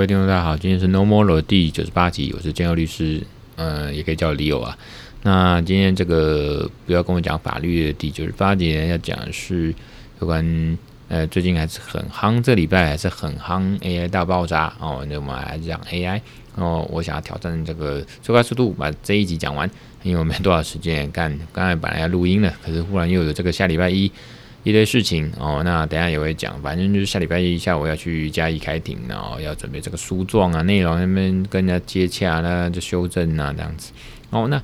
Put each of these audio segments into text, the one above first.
各位听众大家好，今天是 No More 的第九十八集，我是建佑律师，呃，也可以叫我 Leo 啊。那今天这个不要跟我讲法律的第九十八集呢，要讲的是有关呃最近还是很夯，这礼拜还是很夯 AI 大爆炸哦。那我们还是讲 AI 哦，我想要挑战这个最快速度把这一集讲完，因为我没多少时间干。刚才本来要录音的，可是忽然又有这个下礼拜一。一堆事情哦，那等下也会讲，反正就是下礼拜一下午要去嘉义开庭，然后要准备这个诉状啊，内容那边跟人家接洽啦，就修正啊这样子。哦，那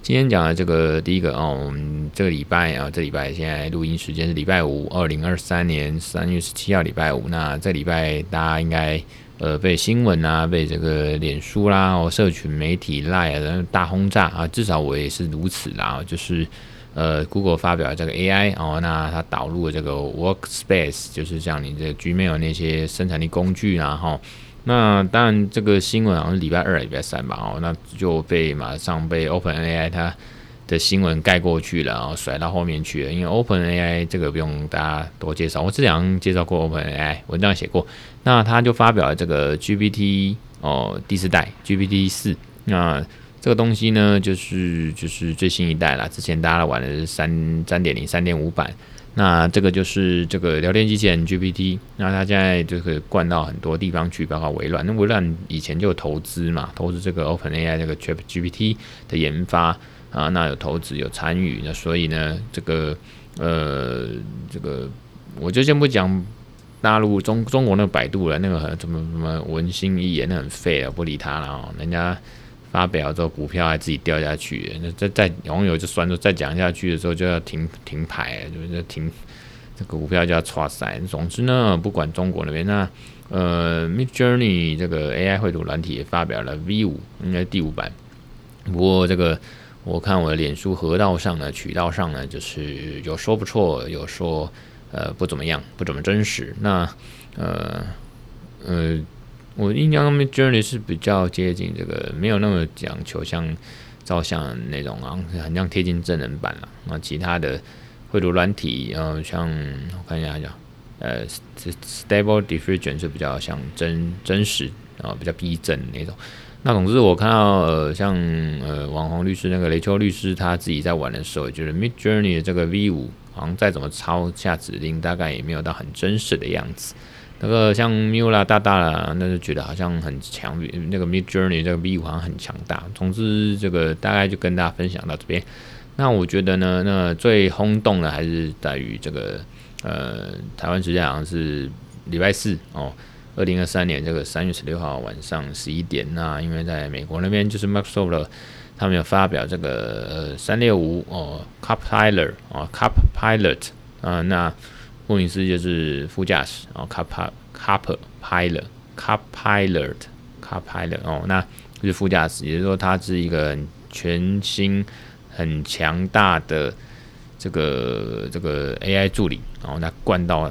今天讲的这个第一个哦，我们这个礼拜啊，这礼拜现在录音时间是礼拜五，二零二三年三月十七号礼拜五。那这礼拜大家应该呃被新闻啊，被这个脸书啦，哦社群媒体赖啊大轰炸啊，至少我也是如此啦，就是。呃，Google 发表了这个 AI 哦，那它导入了这个 Workspace，就是像你这 Gmail 那些生产力工具啊，哈。那当然，这个新闻好像是礼拜二、礼拜三吧，哦，那就被马上被 OpenAI 它的新闻盖过去了，然后甩到后面去了。因为 OpenAI 这个不用大家多介绍，我之前介绍过 OpenAI，文章写过。那他就发表了这个 GPT 哦，第四代 GPT 四，那。这个东西呢，就是就是最新一代啦。之前大家玩的是三三点零、三点五版，那这个就是这个聊天机器人 GPT，那它现在就可以灌到很多地方去，包括微软。那微软以前就投资嘛，投资这个 OpenAI 这个 ChatGPT 的研发啊，那有投资有参与，那所以呢，这个呃，这个我就先不讲大陆中中国那个百度了，那个什么什么文心一言，那很废啊，不理他了哦，人家。发表之后，股票还自己掉下去，那再再网友就算说，再讲下去的时候就要停停牌，就是停这个股票就要剉赛。总之呢，不管中国那边，那呃，Midjourney 这个 AI 绘图软体也发表了 V 五，应该第五版。不过这个我看我的脸书河道上呢，渠道上呢，就是有说不错，有说呃不怎么样，不怎么真实。那呃呃。我印象中 Midjourney 是比较接近这个，没有那么讲求像照相那种啊，很像贴近真人版了。那其他的绘图软体，呃，像我看一下叫，呃，Stable Diffusion 是比较像真真实啊，比较逼真那种。那总之我看到呃，像呃网红律师那个雷秋律师他自己在玩的时候，就是 Midjourney 的这个 V 五，好像再怎么抄下指令，大概也没有到很真实的样子。那个像 Mula 大大啦，那就觉得好像很强。那个 Midjourney 这个 V 五好像很强大。总之，这个大概就跟大家分享到这边。那我觉得呢，那最轰动的还是在于这个呃，台湾时间好像是礼拜四哦，二零二三年这个三月十六号晚上十一点。那因为在美国那边就是 Microsoft 他们有发表这个呃三六五哦 Copilot 哦 Copilot 啊那。顾名思就是副驾驶哦，Copilot，Copilot，Copilot 哦，那就是副驾驶，也就是说它是一个全新、很强大的这个这个 AI 助理，然后它灌到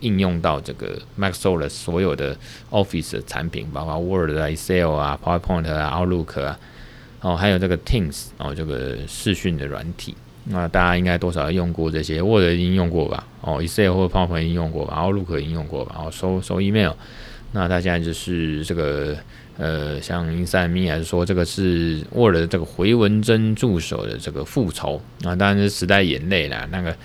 应用到这个 Microsoft 所有的 Office 的产品，包括 Word 啊、Excel 啊、PowerPoint 啊、Outlook 啊，哦，还有这个 Teams 哦，这个视讯的软体。那大家应该多少用过这些，Word 已经用过吧？哦，Excel 或 PowerPoint 已经用过吧？Outlook 已经用过吧？然后，收收 email。那大家就是这个呃，像 InsideMe 还是说这个是 Word 的这个回文针助手的这个复仇那？当然是时代眼泪啦，那个。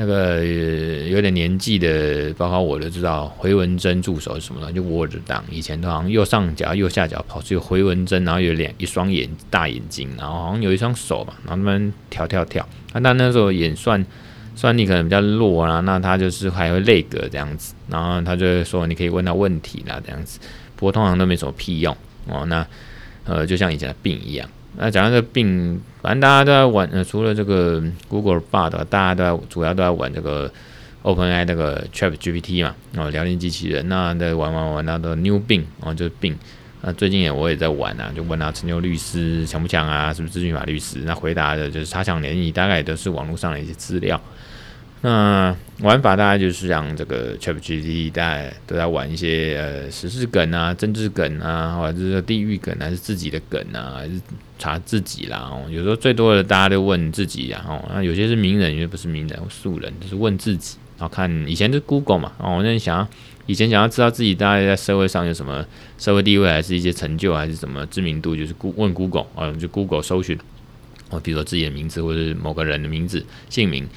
那个、有点年纪的，包括我都知道回文针助手是什么的？就 Word 档，以前都好像右上角、右下角跑出有回文针，然后有两一双眼大眼睛，然后好像有一双手嘛，然后他们跳跳跳。啊，但那时候演算算力可能比较弱啊，那他就是还会类格这样子，然后他就会说你可以问他问题啦这样子，不过通常都没什么屁用哦。那呃，就像以前的病一样。那讲到这病，反正大家都在玩，呃，除了这个 Google Bard，大家都在主要都在玩这个 OpenAI 那个 ChatGPT 嘛，哦，聊天机器人，那在玩玩玩，那个 New 病哦，就是病。那最近也我也在玩啊，就问他陈牛律师强不强啊，是不是咨询法律师？那回答的就是差强联谊，大概都是网络上的一些资料。那玩法大概就是像这个 ChatGPT，大家都在玩一些呃时事梗啊、政治梗啊，或者是地域梗，还是自己的梗啊，还是查自己啦。哦，有时候最多的大家都问自己啊。哦，那有些是名人，有些不是名人，素人，就是问自己然后看以前是 Google 嘛，哦，我那想要以前想要知道自己大概在社会上有什么社会地位，还是一些成就，还是什么知名度，就是问 Google 啊，就 Google 搜寻，哦，比如说自己的名字或者是某个人的名字姓名。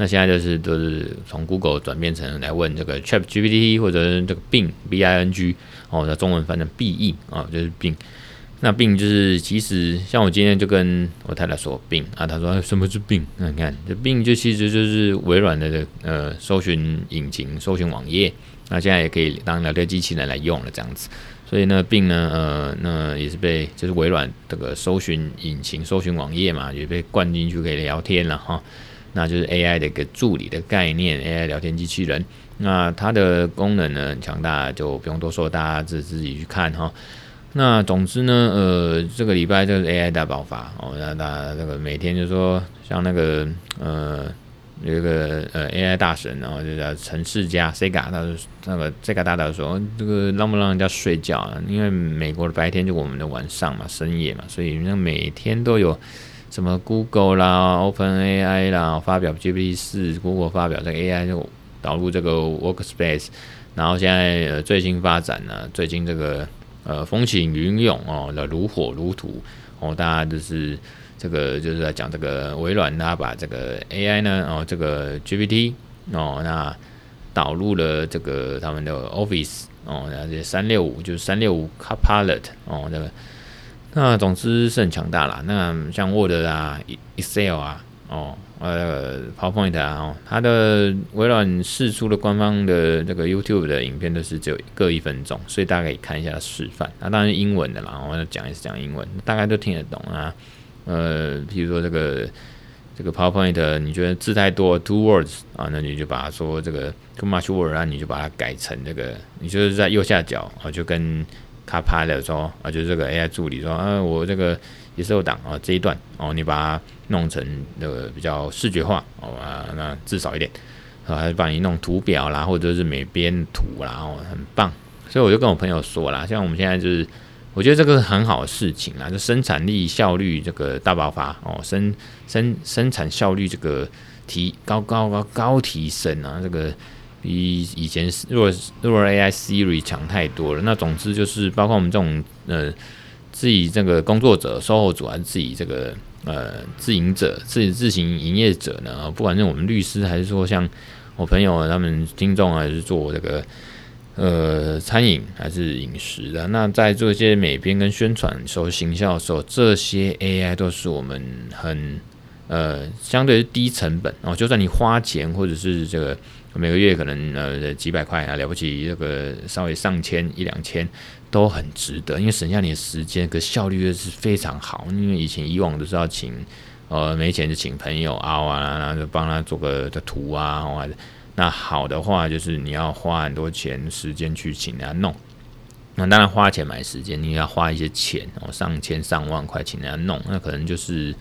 那现在就是都是从 Google 转变成来问这个 Chat GPT 或者是这个 Bing B I N G 哦，那中文翻成 B E 啊，就是 Bing。那 Bing 就是其实像我今天就跟我太太说 Bing 啊，她说什么是 Bing？那你看这 Bing 就其实就是微软的呃搜寻引擎、搜寻网页。那现在也可以当聊天机器人来用了这样子。所以呢 Bing 呢呃那也是被就是微软这个搜寻引擎、搜寻网页嘛，也被灌进去可以聊天了哈。那就是 AI 的一个助理的概念，AI 聊天机器人。那它的功能呢很强大，就不用多说，大家自自己去看哈。那总之呢，呃，这个礼拜就是 AI 大爆发哦，那大家这个每天就说像那个呃有一个呃 AI 大神，然后就叫陈世嘉 Sega，他说那个 Sega 大大说这个让不让人家睡觉啊？因为美国的白天就我们的晚上嘛，深夜嘛，所以那每天都有什么 Google 啦、OpenAI 啦发表 GPT 四，Google 发表这个 AI 就导入这个 Workspace，然后现在呃最新发展呢，最近这个。呃，风起云涌哦，那如火如荼哦，大家就是这个就是在讲这个微软，它把这个 AI 呢，哦，这个 GPT 哦，那导入了这个他们的 Office 哦，那这三六五就是三六五 Copilot 哦，那个那总之是很强大啦。那像 Word 啊，Excel 啊，哦。呃，PowerPoint 啊，哦，它的微软释出的官方的这个 YouTube 的影片都是只有各一分钟，所以大家可以看一下示范。那当然英文的啦，我要讲也是讲英文，大概都听得懂啊。呃，比如说这个这个 PowerPoint，你觉得字太多，Too words 啊，那你就把它说这个 Too much word 啊，你就把它改成这个，你就是在右下角啊，就跟他拍了说啊，就是这个 AI 助理说啊，我这个。也是有档啊，这一段哦，你把它弄成那个比较视觉化哦啊，那至少一点啊，还是帮你弄图表啦，或者是美编图啦，哦，很棒。所以我就跟我朋友说啦，像我们现在就是，我觉得这个是很好的事情啦，就生产力效率这个大爆发哦，生生生产效率这个提高高高高提升啊，这个比以前弱弱 AI Siri 强太多了。那总之就是，包括我们这种呃。自己这个工作者、售后组还是自己这个呃自营者、自己自行营业者呢？不管是我们律师，还是说像我朋友他们听众，还是做这个呃餐饮还是饮食的，那在做一些美编跟宣传、时候行销的时候，这些 AI 都是我们很呃相对低成本哦。就算你花钱，或者是这个每个月可能呃几百块啊，了不起这个稍微上千一两千。都很值得，因为省下你的时间，可效率又是非常好。因为以前以往都是要请，呃，没钱就请朋友啊，啊，然后就帮他做个的图啊，或者那好的话就是你要花很多钱时间去请人家弄。那当然花钱买时间，你要花一些钱哦，上千上万块请人家弄，那可能就是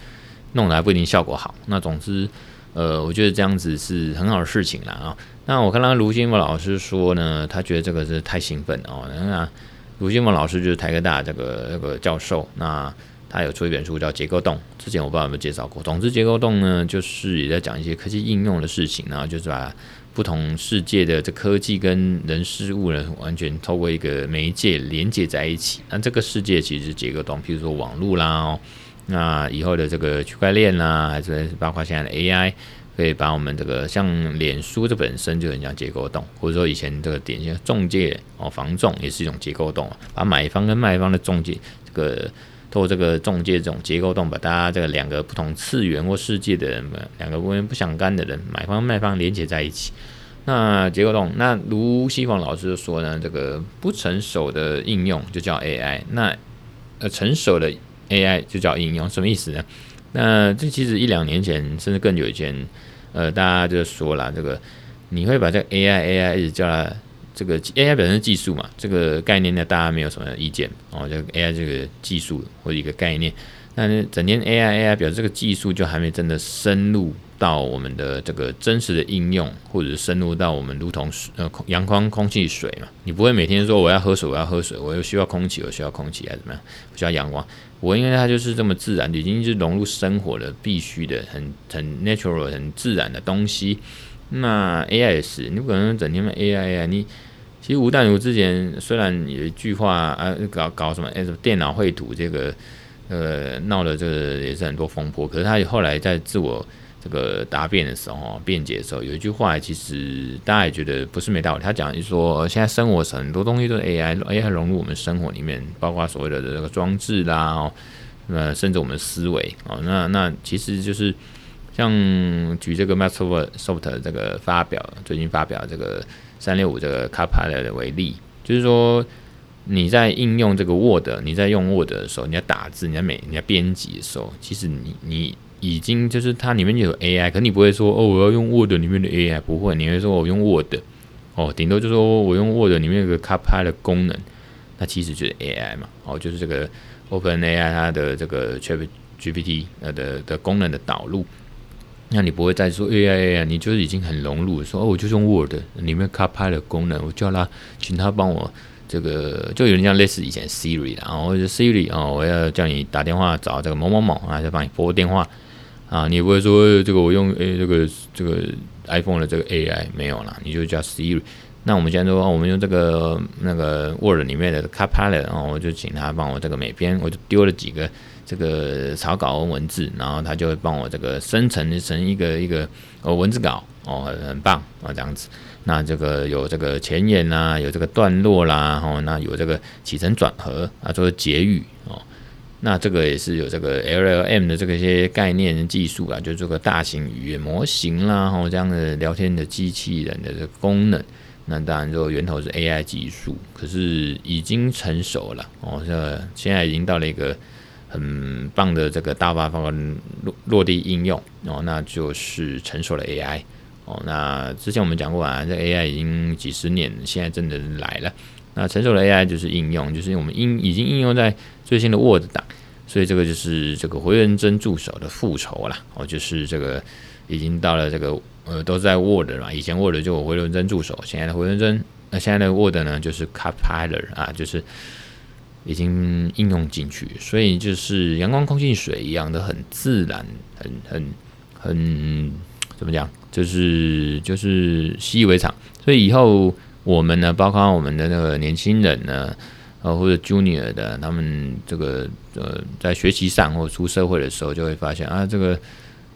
弄来不一定效果好。那总之，呃，我觉得这样子是很好的事情啦啊。那我看到卢金宝老师说呢，他觉得这个是太兴奋哦，那。卢金凤老师就是台科大这个那个教授，那他有出一本书叫《结构洞》，之前我不知道有没有介绍过。总之，《结构洞》呢，就是也在讲一些科技应用的事情，然后就是把不同世界的这科技跟人事物呢，完全透过一个媒介连接在一起。那这个世界其实是结构洞，譬如说网络啦，那以后的这个区块链啦，还是包括现在的 AI。可以把我们这个像脸书这本身就很像结构洞，或者说以前这个典型中介哦，房仲也是一种结构洞，把买方跟卖方的中介这个透过这个中介这种结构洞，把大家这个两个不同次元或世界的人们，两个完全不相干的人，买方卖方连接在一起。那结构洞，那卢西凤老师就说呢，这个不成熟的应用就叫 AI，那呃成熟的 AI 就叫应用，什么意思呢？那这其实一两年前甚至更久以前。呃，大家就说了，这个你会把这个 AI AI 一直叫它这个 AI 本身技术嘛，这个概念呢，大家没有什么意见哦。就 AI 这个技术或者一个概念，但是整天 AI AI 表示这个技术就还没真的深入到我们的这个真实的应用，或者深入到我们如同呃阳光、空气、水嘛。你不会每天说我要喝水，我要喝水，我又需要空气，我需要空气还怎么样？我需要阳光。我因为它就是这么自然，已经是融入生活的必须的、很很 natural、很自然的东西。那 AI 也是，你不可能整天问 AI AI。你其实吴淡如之前虽然有一句话啊，搞搞什么哎什么电脑绘图这个呃闹的这个也是很多风波，可是他后来在自我这个答辩的时候辩解的时候，有一句话其实大家也觉得不是没道理。他讲就是说，现在生活很多东西都是 AI，AI 融入我们生活里面，包括所谓的这个装置啦，哦，呃，甚至我们思维哦，那那其实就是。像举这个 Microsoft 这个发表最近发表这个三六五这个 Copilot 为例，就是说你在应用这个 Word，你在用 Word 的时候，你要打字，你要每你要编辑的时候，其实你你已经就是它里面有 AI，可你不会说哦，我要用 Word 里面的 AI，不会，你会说我用 Word，哦，顶多就说我用 Word 里面有个 Copilot 功能，那其实就是 AI 嘛，哦，就是这个 OpenAI 它的这个 ChatGPT 呃的的功能的导入。那你不会再说 AI AI，你就是已经很融入，说哦，我就用 Word 里面 Copilot 功能，我叫他，请他帮我这个，就有点像类似以前 Siri 然后 Siri 哦，我要叫你打电话找这个某某某啊，就帮你拨电话啊，你不会说这个我用诶、这个这个 iPhone 的这个 AI 没有了，你就叫 Siri。那我们现在说，我们用这个那个 Word 里面的 Copilot，然后我就请他帮我这个每篇，我就丢了几个。这个草稿文字，然后他就会帮我这个生成成一个一个呃文字稿哦，很棒啊这样子。那这个有这个前言呐，有这个段落啦，哦，那有这个起承转合啊，做结语哦。那这个也是有这个 LLM 的这个一些概念技术啊，就这个大型语言模型啦，哦这样的聊天的机器人的这个功能。那当然，说源头是 AI 技术，可是已经成熟了哦，这现在已经到了一个。很棒的这个大发落落地应用哦，那就是成熟的 AI 哦。那之前我们讲过啊，这 AI 已经几十年，现在真的来了。那成熟的 AI 就是应用，就是我们应已经应用在最新的 Word 档，所以这个就是这个回文针助手的复仇了哦，就是这个已经到了这个呃都在 Word 了嘛，以前 Word 就有回文针助手，现在的回文针那现在的 Word 呢就是 Copilot 啊，就是。已经应用进去，所以就是阳光、空气、水一样的很自然，很很很怎么讲？就是就是习以为常。所以以后我们呢，包括我们的那个年轻人呢，呃或者 Junior 的，他们这个呃在学习上或出社会的时候，就会发现啊，这个。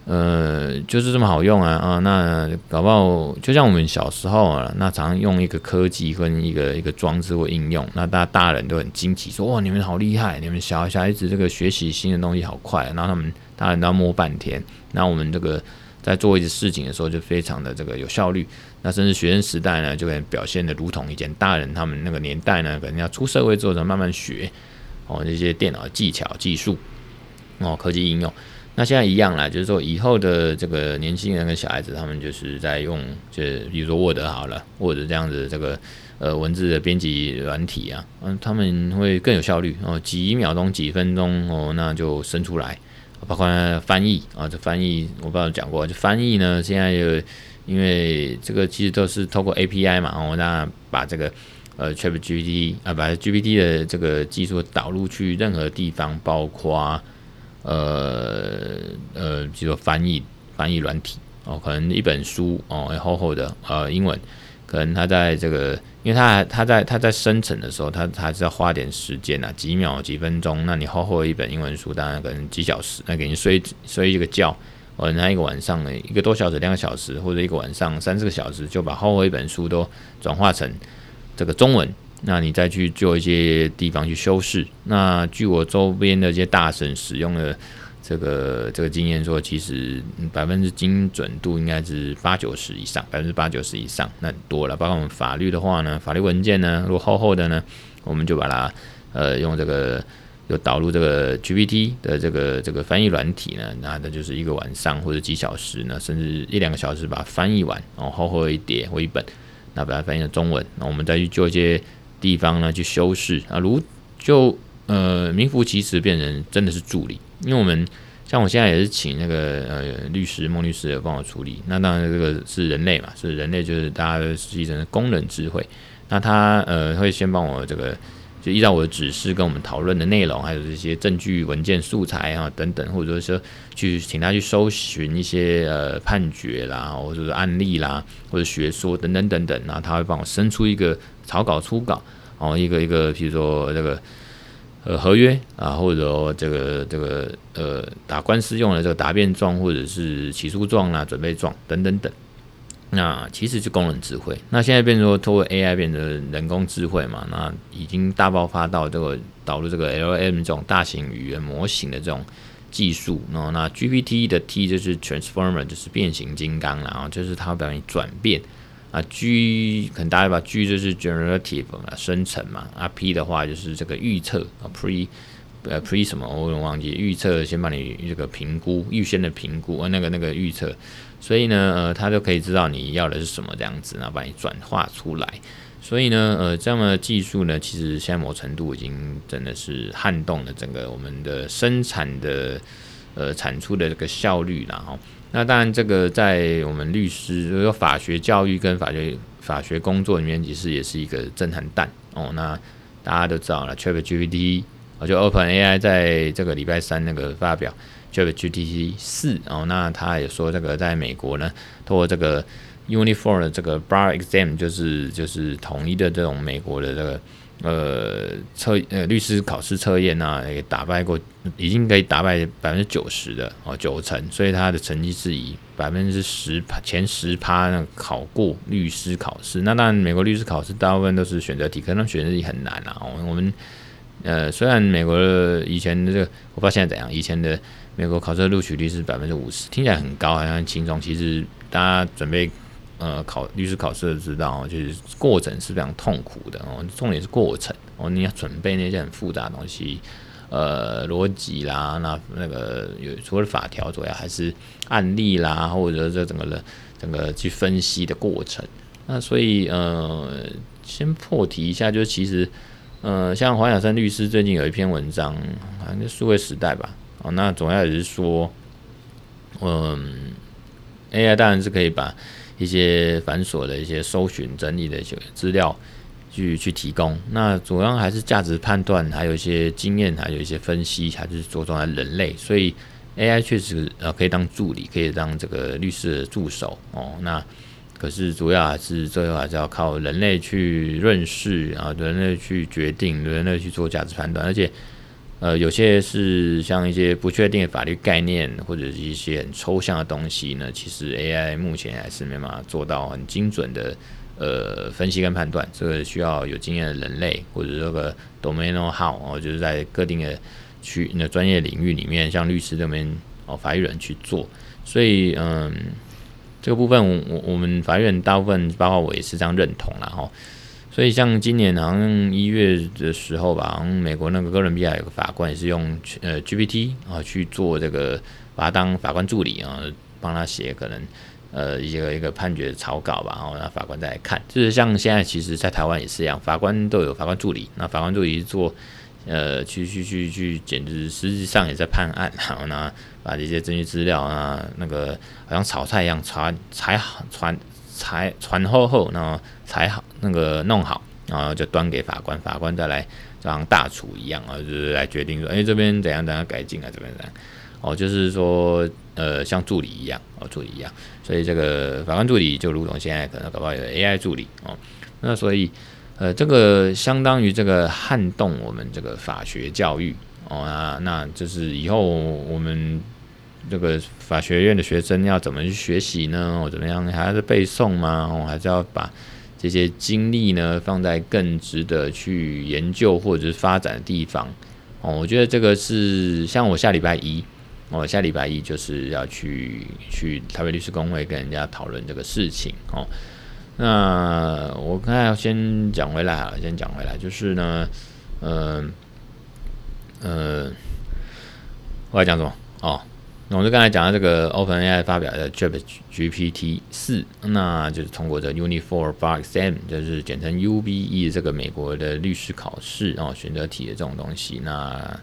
呃，就是这么好用啊啊！那搞不好就像我们小时候啊，那常用一个科技跟一个一个装置或应用，那大大人都很惊奇，说哇，你们好厉害，你们小小孩子这个学习新的东西好快，然后他们大人都要摸半天。那我们这个在做一些事情的时候，就非常的这个有效率。那甚至学生时代呢，就可以表现的如同以前大人他们那个年代呢，可能要出社会之后才慢慢学哦这些电脑技巧技术哦科技应用。那现在一样啦，就是说以后的这个年轻人跟小孩子，他们就是在用，就比如说 Word 好了，Word 这样子这个呃文字的编辑软体啊，嗯，他们会更有效率哦，几秒钟、几分钟哦，那就生出来，包括翻译啊，这翻译我不知道讲过，就翻译呢，现在有因为这个其实都是透过 API 嘛，哦，那把这个呃 ChatGPT 啊，把 GPT 的这个技术导入去任何地方，包括。呃呃，比如说翻译翻译软体哦，可能一本书哦，厚厚的呃英文，可能他在这个，因为它它在他在生成的时候，他他是要花点时间呐，几秒几分钟。那你厚厚一本英文书，当然可能几小时，那给你睡睡一个觉，哦，那一个晚上呢，一个多小时、两个小时，或者一个晚上三四个小时，就把厚厚一本书都转化成这个中文。那你再去做一些地方去修饰。那据我周边的一些大神使用的这个这个经验说，其实百分之精准度应该是八九十以上，百分之八九十以上，那多了。包括我们法律的话呢，法律文件呢，如果厚厚的呢，我们就把它呃用这个有导入这个 GPT 的这个这个翻译软体呢，那那就是一个晚上或者几小时呢，甚至一两个小时把它翻译完，然后厚厚一叠或一本，那把它翻译成中文，那我们再去做一些。地方呢去修饰啊，如就呃名副其实变成真的是助理，因为我们像我现在也是请那个呃律师孟律师也帮我处理，那当然这个是人类嘛，是人类就是大家实际上的工人智慧，那他呃会先帮我这个就依照我的指示跟我们讨论的内容，还有这些证据文件素材啊等等，或者说去请他去搜寻一些呃判决啦，或者是案例啦，或者学说等等等等，然后他会帮我生出一个草稿、初稿，然后，一个一个，比如说这个呃合约啊，或者这个这个呃打官司用的这个答辩状，或者是起诉状啦、准备状等等等。那其实是工人智慧，那现在变成说通过 AI 变成人工智慧嘛，那已经大爆发到这个导入这个 LM 这种大型语言模型的这种技术，然后那 GPT 的 T 就是 Transformer，就是变形金刚，然后就是它表现转变啊，G 可能大家把 G 就是 Generative 嘛，生成嘛，啊 P 的话就是这个预测啊 Pre。呃，pre 什么我有点忘记，预测先帮你这个评估，预先的评估，呃，那个那个预测，所以呢，呃，他就可以知道你要的是什么这样子，然后把你转化出来。所以呢，呃，这样的技术呢，其实现在某程度已经真的是撼动了整个我们的生产的呃产出的这个效率然后。那当然，这个在我们律师，就是法学教育跟法学法学工作里面，其实也是一个震撼弹哦。那大家都知道了，ChatGPT。就 OpenAI 在这个礼拜三那个发表 ChatGPT 四，哦那他也说这个在美国呢，通过这个 Uniform 的这个 Bar Exam，就是就是统一的这种美国的这个呃测呃律师考试测验啊，也打败过，已经可以打败百分之九十的哦九成，所以他的成绩是以百分之十前十趴那考过律师考试。那当然美国律师考试大部分都是选择题，可能选择题很难啊，我们。呃，虽然美国的以前的这个，我不知道现在怎样。以前的美国考试录取率是百分之五十，听起来很高，好像轻松。其实大家准备呃考律师考试的知道，就是过程是非常痛苦的哦。重点是过程哦，你要准备那些很复杂的东西，呃，逻辑啦，那那个有除了法条主要，还是案例啦，或者这整个的整个去分析的过程。那所以呃，先破题一下，就是其实。呃，像黄小生律师最近有一篇文章，好像是数位时代吧。哦，那总要也是说，嗯，AI 当然是可以把一些繁琐的一些搜寻整理的一些资料去去提供。那主要还是价值判断，还有一些经验，还有一些分析，还是着重在人类。所以 AI 确实呃可以当助理，可以当这个律师的助手。哦，那。可是主要还是最后还是要靠人类去认识，然后人类去决定，人类去做价值判断。而且，呃，有些是像一些不确定的法律概念，或者是一些很抽象的东西呢，其实 AI 目前还是没办法做到很精准的呃分析跟判断。这个需要有经验的人类，或者这个 domain know-how 哦，就是在特定的区那专业领域里面，像律师这边哦，法律人去做。所以，嗯。这个部分，我我们法院大部分，包括我也是这样认同了哈。所以像今年好像一月的时候吧，好像美国那个哥伦比亚有个法官也是用呃 GPT 啊去做这个，把他当法官助理啊，帮他写可能呃一个一个判决草稿吧，然后让法官再来看。就是像现在其实，在台湾也是一样，法官都有法官助理，那法官助理做。呃，去去去去，简直实际上也在判案，然后呢，把这些证据资料啊，那个好像炒菜一样，传裁好，传裁传后后，然后裁好那个弄好，然后就端给法官，法官再来就像大厨一样啊，就是来决定说，哎，这边怎样怎样改进啊，这边怎样，哦，就是说，呃，像助理一样，哦，助理一样，所以这个法官助理就如同现在可能搞不好有 AI 助理哦，那所以。呃，这个相当于这个撼动我们这个法学教育哦，那那就是以后我们这个法学院的学生要怎么去学习呢？或怎么样，还是背诵吗？哦，还是要把这些精力呢放在更值得去研究或者是发展的地方哦。我觉得这个是像我下礼拜一，我下礼拜一就是要去去台北律师公会跟人家讨论这个事情哦。那我刚才先讲回来啊，先讲回来，就是呢，嗯、呃，呃，我要讲什么？哦，那我就刚才讲到这个 OpenAI 发表的 ChatGPT 四，那就是通过这 Uniform Bar Exam，就是简称 UBE 这个美国的律师考试哦，选择题的这种东西，那。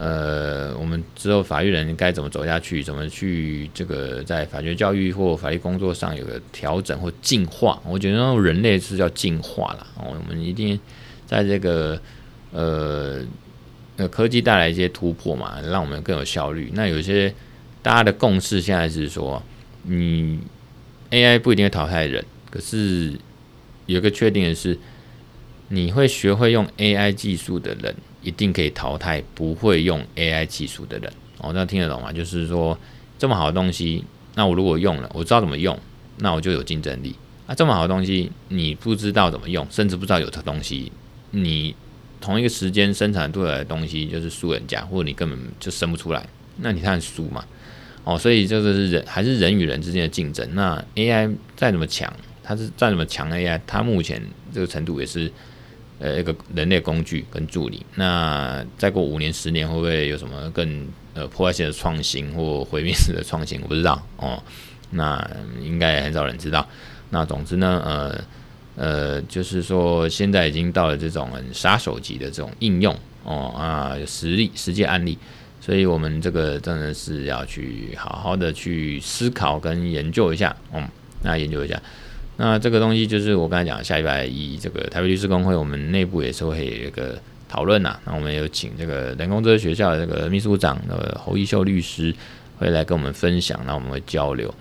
呃，我们之后法律人该怎么走下去？怎么去这个在法学教育或法律工作上有个调整或进化？我觉得人类是要进化了哦。我们一定在这个呃，呃，科技带来一些突破嘛，让我们更有效率。那有些大家的共识现在是说，你 AI 不一定会淘汰人，可是有个确定的是，你会学会用 AI 技术的人，一定可以淘汰不会用 AI 技术的人。哦，这样听得懂吗？就是说，这么好的东西，那我如果用了，我知道怎么用，那我就有竞争力。啊，这么好的东西，你不知道怎么用，甚至不知道有这东西，你同一个时间生产出来的东西就是输人家，或者你根本就生不出来，那你看输嘛。哦，所以这个是人还是人与人之间的竞争。那 AI 再怎么强，它是再怎么强 AI，它目前这个程度也是呃一个人类工具跟助理。那再过五年、十年，会不会有什么更呃破坏性的创新或毁灭式的创新？我不知道哦。那应该很少人知道。那总之呢，呃呃，就是说现在已经到了这种很杀手级的这种应用哦啊，实例实际案例，所以我们这个真的是要去好好的去思考跟研究一下，嗯，那研究一下，那这个东西就是我刚才讲，下礼拜一这个台北律师公会，我们内部也是会有一个讨论呐，那我们有请这个人工智能学校的这个秘书长的侯一秀律师会来跟我们分享，那我们会交流。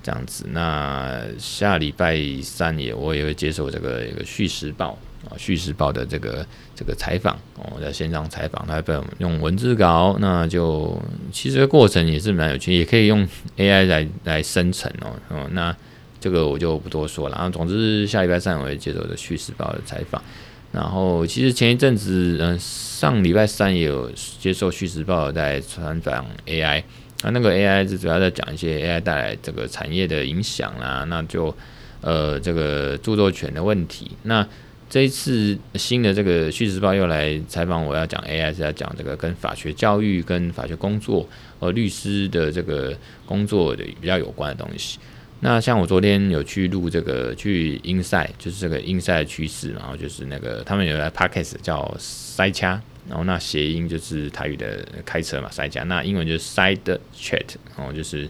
这样子，那下礼拜三也我也会接受这个一个《叙时报》啊，《叙事报》的这个这个采访哦，在线上采访，他被我们用文字稿，那就其实过程也是蛮有趣，也可以用 AI 来来生成哦哦，那这个我就不多说了。然后总之下礼拜三我会接受的《叙事报》的采访，然后其实前一阵子嗯上礼拜三也有接受《叙事报》在采访 AI。那那个 AI 是主要在讲一些 AI 带来这个产业的影响啦，那就呃这个著作权的问题。那这一次新的这个《叙事报》又来采访我，要讲 AI 是要讲这个跟法学教育、跟法学工作和律师的这个工作的比较有关的东西。那像我昨天有去录这个去 Inside，就是这个 Inside 趋势，然后就是那个他们有来 Podcast 叫塞掐。然后那谐音就是台语的开车嘛，塞加。那英文就是 side chat，哦，就是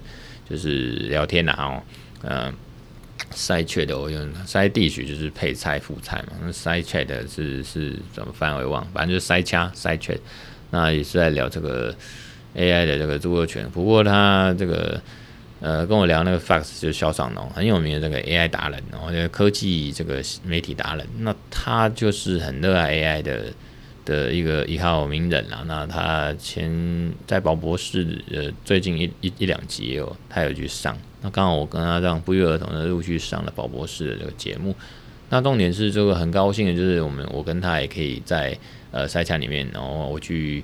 就是聊天呐，哦，嗯，side chat 我用 side dish 就是配菜副菜嘛，那 side chat 是是怎么翻我也忘，反正就是塞掐 side chat。那也是在聊这个 AI 的这个著作权，不过他这个呃跟我聊那个 Fox 就是肖尚农很有名的这个 AI 达人，然后这个科技这个媒体达人，那他就是很热爱 AI 的。的一个一号名人啦，那他前在宝博士呃最近一一一两集哦，他有去上，那刚好我跟他这样不约而同的陆续上了宝博士的这个节目，那重点是这个很高兴的就是我们我跟他也可以在呃赛场里面，然后我去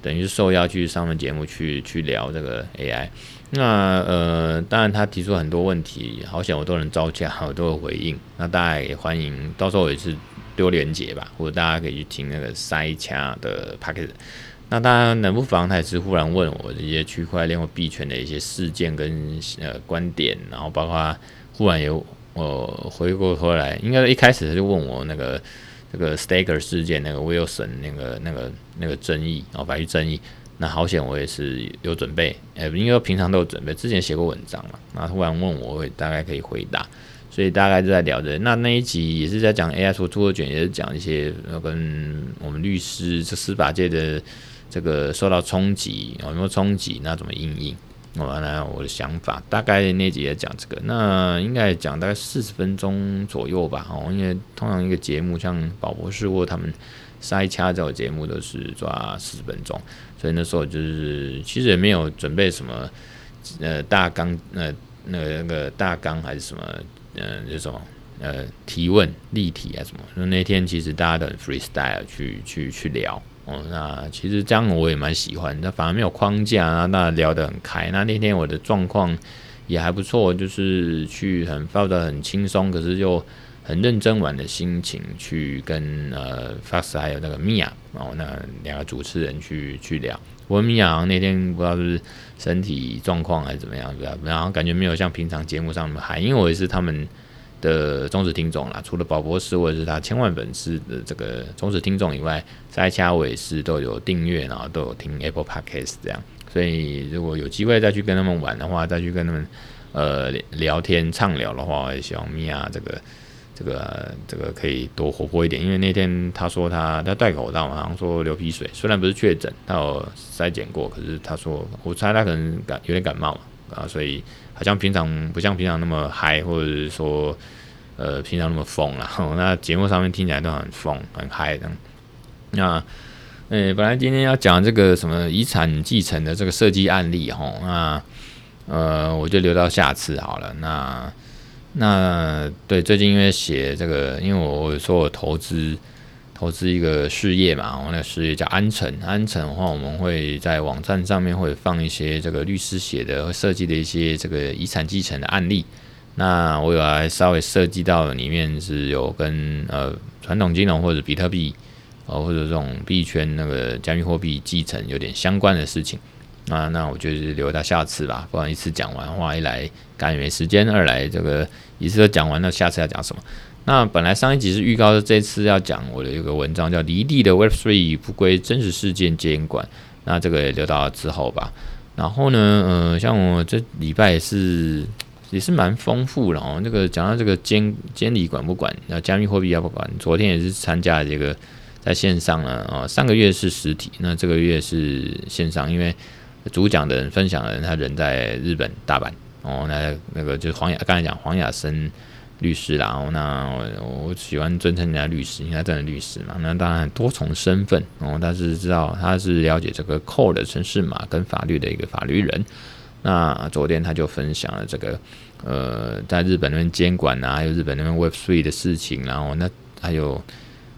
等于是受邀去上了节目去去聊这个 AI，那呃当然他提出很多问题，好险我都能招架，我都有回应，那大家也欢迎，到时候也是。丢连结吧，或者大家可以去听那个塞掐的 Podcast。那当然，冷不妨他也是忽然问我这些区块链或币圈的一些事件跟呃观点，然后包括忽然有呃回过头来，应该一开始他就问我那个这个 Staker 事件那个 Wilson 那个那个那个争议，然后法律争议。那好险，我也是有准备，呃，因为平常都有准备，之前写过文章嘛。那突然问我，我大概可以回答。所以大概就在聊着，那那一集也是在讲 AI 所著作权，也是讲一些跟我们律师、这司法界的这个受到冲击，有没有冲击？那怎么应应？我来我的想法，大概那集也讲这个，那应该讲大概四十分钟左右吧。哦，因为通常一个节目像宝博士或他们塞掐这种节目都是抓四十分钟，所以那时候就是其实也没有准备什么呃大纲，呃那个那个大纲还是什么。嗯，这种呃提问例题啊什么，那那天其实大家都很 freestyle 去去去聊哦，那其实这样我也蛮喜欢，那反而没有框架啊，那聊得很开。那那天我的状况也还不错，就是去很抱得很轻松，可是又很认真玩的心情去跟呃 Fox 还有那个 Mia 哦，那两个主持人去去聊。我跟 Mia 那天不知道是身体状况还是怎么样，对吧？然后感觉没有像平常节目上那么嗨，因为我也是他们的忠实听众啦。除了宝博士或者是他千万粉丝的这个忠实听众以外，在其他我也是都有订阅，然后都有听 Apple Podcast 这样。所以如果有机会再去跟他们玩的话，再去跟他们呃聊天畅聊的话，我也希望 Mia 这个这个这个可以多活泼一点，因为那天他说他他戴口罩嘛，好像说流鼻水，虽然不是确诊，他有筛检过，可是他说我猜他可能感有点感冒嘛啊，所以好像平常不像平常那么嗨，或者是说呃平常那么疯了。那节目上面听起来都很疯很嗨的。那呃本来今天要讲这个什么遗产继承的这个设计案例哈，那呃我就留到下次好了。那。那对，最近因为写这个，因为我我说我投资投资一个事业嘛，我那个事业叫安城。安城的话，我们会在网站上面会放一些这个律师写的设计的一些这个遗产继承的案例。那我有来稍微涉及到里面是有跟呃传统金融或者比特币，呃或者这种币圈那个加密货币继承有点相关的事情。那，那我就是留到下次吧，不然一次讲完的话，一来赶也没时间，二来这个一次都讲完了，下次要讲什么？那本来上一集是预告的，这次要讲我的一个文章叫《离地的 Web3 不归真实事件监管》，那这个也留到之后吧。然后呢，呃，像我这礼拜也是也是蛮丰富的哦。那个讲到这个监监理管不管，那加密货币要不管？昨天也是参加这个在线上了啊，上个月是实体，那这个月是线上，因为。主讲的人、分享的人，他人在日本大阪哦。那那个就是黄雅，刚才讲黄雅生律师啦。哦，那我我喜欢尊称人家律师，因为他真的律师嘛。那当然多重身份哦，但是知道他是了解这个 core 的城市码跟法律的一个法律人。那昨天他就分享了这个呃，在日本那边监管啊，还有日本那边 web three 的事情，然后那还有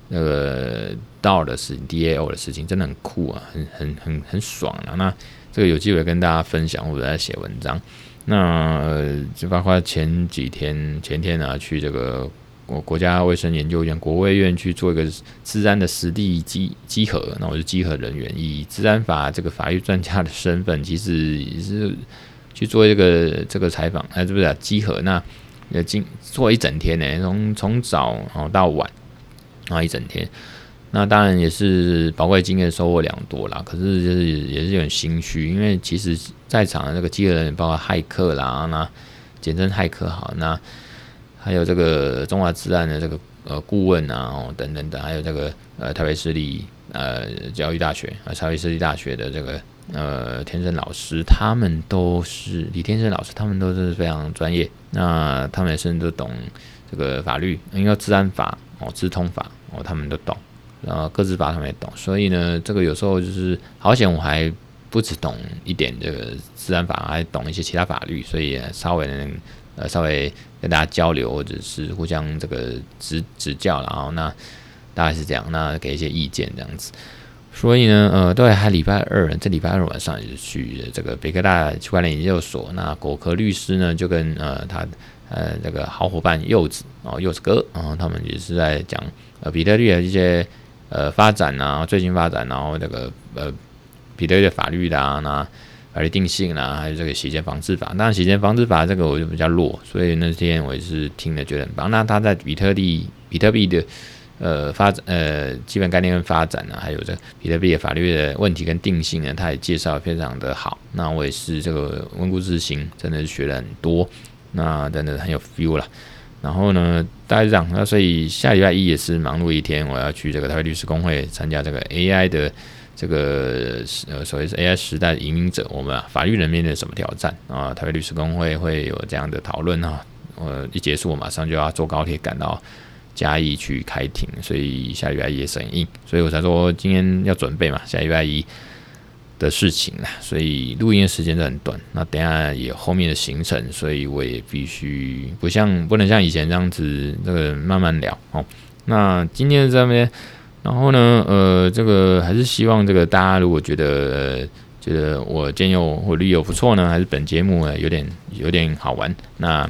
那个 DAO 的事情、DAO 的事情，真的很酷啊，很很很很爽啊。那这个有机会跟大家分享，或者在写文章。那呃，就包括前几天、前天啊，去这个国国家卫生研究院、国卫院去做一个治安的实地稽稽核。那我是稽核人员，以治安法这个法律专家的身份，其实也是去做一个这个采访，哎，是不是啊？稽核那呃，经做一整天呢，从从早哦到晚啊一整天。那当然也是宝贵经验收获良多啦，可是就是也是有点心虚，因为其实在场的这个机器人包括骇客啦，那简称骇客好，那还有这个中华资安的这个呃顾问啊，哦等等等，还有这个呃台北市立呃教育大学啊台北市立大学的这个呃天生老师，他们都是李天生老师，他们都是非常专业，那他们也甚至都懂这个法律，因为治安法哦资通法哦他们都懂。然后个资法他们也懂，所以呢，这个有时候就是好险，我还不只懂一点这个资安法，还懂一些其他法律，所以稍微能呃稍微跟大家交流，或者是互相这个指指教，然后那大概是这样，那给一些意见这样子。所以呢，呃，对，还礼拜二，这礼拜二晚上也是去这个北科大区块链研究所，那果壳律师呢就跟呃他呃这个好伙伴柚子哦柚子哥然后，他们也是在讲呃比特币的一些。呃，发展啊，最近发展，然后这个呃，比特币的法律啦、啊，那法律定性啦、还有这个洗钱防治法。当然，洗钱防治法这个我就比较弱，所以那天我也是听了觉得很棒。那他在比特币、比特币的呃发展呃基本概念跟发展呢、还有这比特币的法律的问题跟定性呢，他也介绍非常的好。那我也是这个温故知新，真的是学了很多，那真的很有 feel 了。然后呢，大概是这样。那所以下礼拜一也是忙碌一天，我要去这个台北律师公会参加这个 AI 的这个呃所谓是 AI 时代的引领者，我们、啊、法律人面临什么挑战啊？台北律师公会会有这样的讨论啊。呃，一结束我马上就要坐高铁赶到嘉义去开庭，所以下礼拜一也是很硬，所以我才说今天要准备嘛，下礼拜一。的事情啦，所以录音的时间都很短。那等下也后面的行程，所以我也必须不像不能像以前这样子，那个慢慢聊哦。那今天这边，然后呢，呃，这个还是希望这个大家如果觉得、觉得我建议我旅游不错呢，还是本节目呢有点有点好玩，那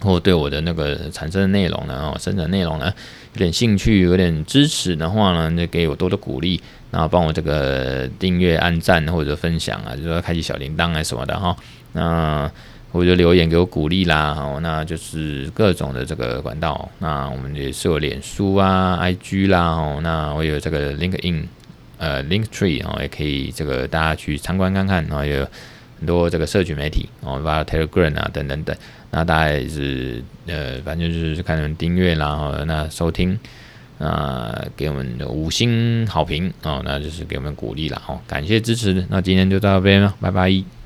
或对我的那个产生的内容呢，哦，生成内容呢有点兴趣，有点支持的话呢，那给我多多鼓励。然后帮我这个订阅、按赞或者分享啊，就说开启小铃铛啊什么的哈。那或者留言给我鼓励啦，哈，那就是各种的这个管道。那我们也是有脸书啊、IG 啦，哦，那我有这个 LinkedIn，呃，Linktree，然后也可以这个大家去参观看看，然后有很多这个社群媒体哦，包括 Telegram 啊等等等，那大概是呃，反正就是看你们订阅啦，哦，那收听啊，给我们的五星好评哦，那就是给我们鼓励了哦，感谢支持，那今天就到这边了，拜拜。